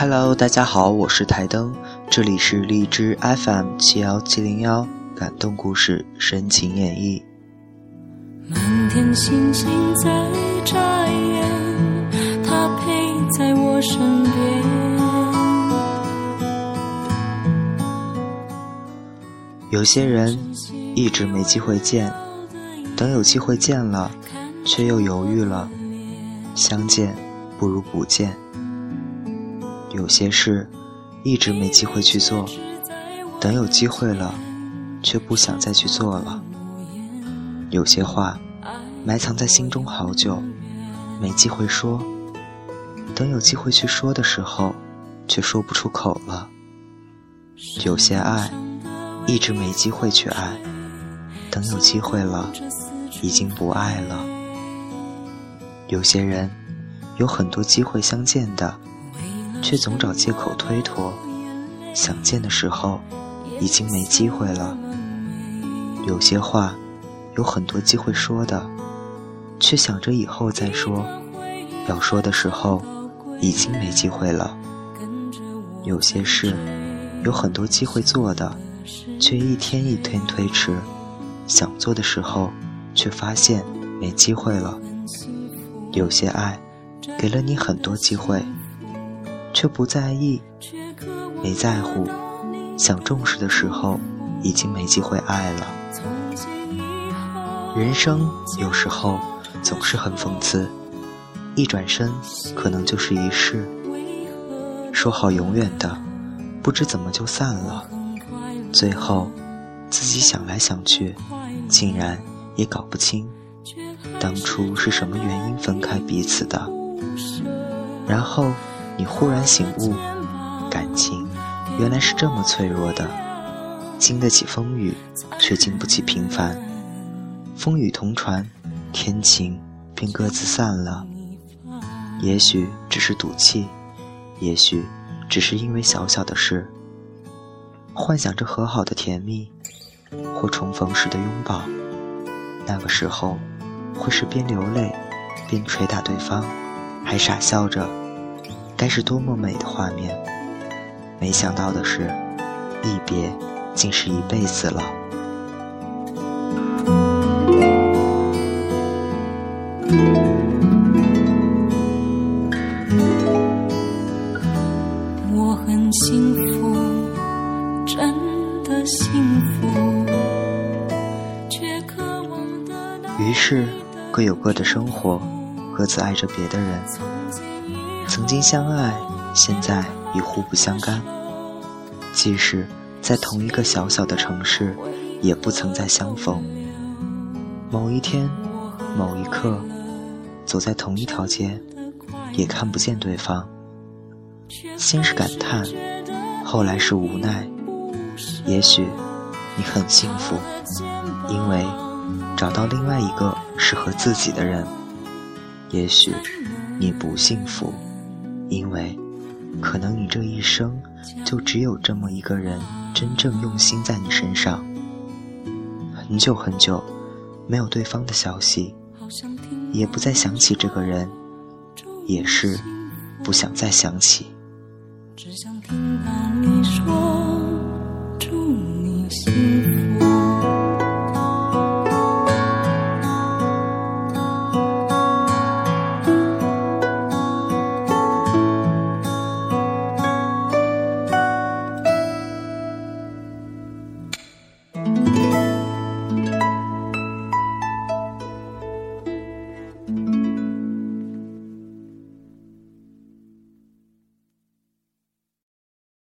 Hello，大家好，我是台灯，这里是荔枝 FM 七幺七零幺，感动故事深情演绎。满天星星在眨眼，他陪在我身边。有些人一直没机会见，等有机会见了，却又犹豫了。相见不如不见。有些事一直没机会去做，等有机会了，却不想再去做了。有些话埋藏在心中好久，没机会说，等有机会去说的时候，却说不出口了。有些爱一直没机会去爱，等有机会了，已经不爱了。有些人有很多机会相见的。却总找借口推脱，想见的时候已经没机会了。有些话有很多机会说的，却想着以后再说，要说的时候已经没机会了。有些事有很多机会做的，却一天一天推迟，想做的时候却发现没机会了。有些爱给了你很多机会。却不在意，没在乎，想重视的时候，已经没机会爱了。人生有时候总是很讽刺，一转身可能就是一世。说好永远的，不知怎么就散了。最后，自己想来想去，竟然也搞不清，当初是什么原因分开彼此的。然后。你忽然醒悟，感情原来是这么脆弱的，经得起风雨，却经不起平凡。风雨同船，天晴便各自散了。也许只是赌气，也许只是因为小小的事，幻想着和好的甜蜜，或重逢时的拥抱。那个时候，会是边流泪，边捶打对方，还傻笑着。该是多么美的画面！没想到的是，一别竟是一辈子了。我很幸福，真的幸福，却渴望的于是，各有各的生活，各自爱着别的人。曾经相爱，现在已互不相干。即使在同一个小小的城市，也不曾再相逢。某一天，某一刻，走在同一条街，也看不见对方。先是感叹，后来是无奈。也许你很幸福，因为找到另外一个适合自己的人。也许你不幸福。因为，可能你这一生就只有这么一个人真正用心在你身上。很久很久，没有对方的消息，也不再想起这个人，也是不想再想起。只想听到你说。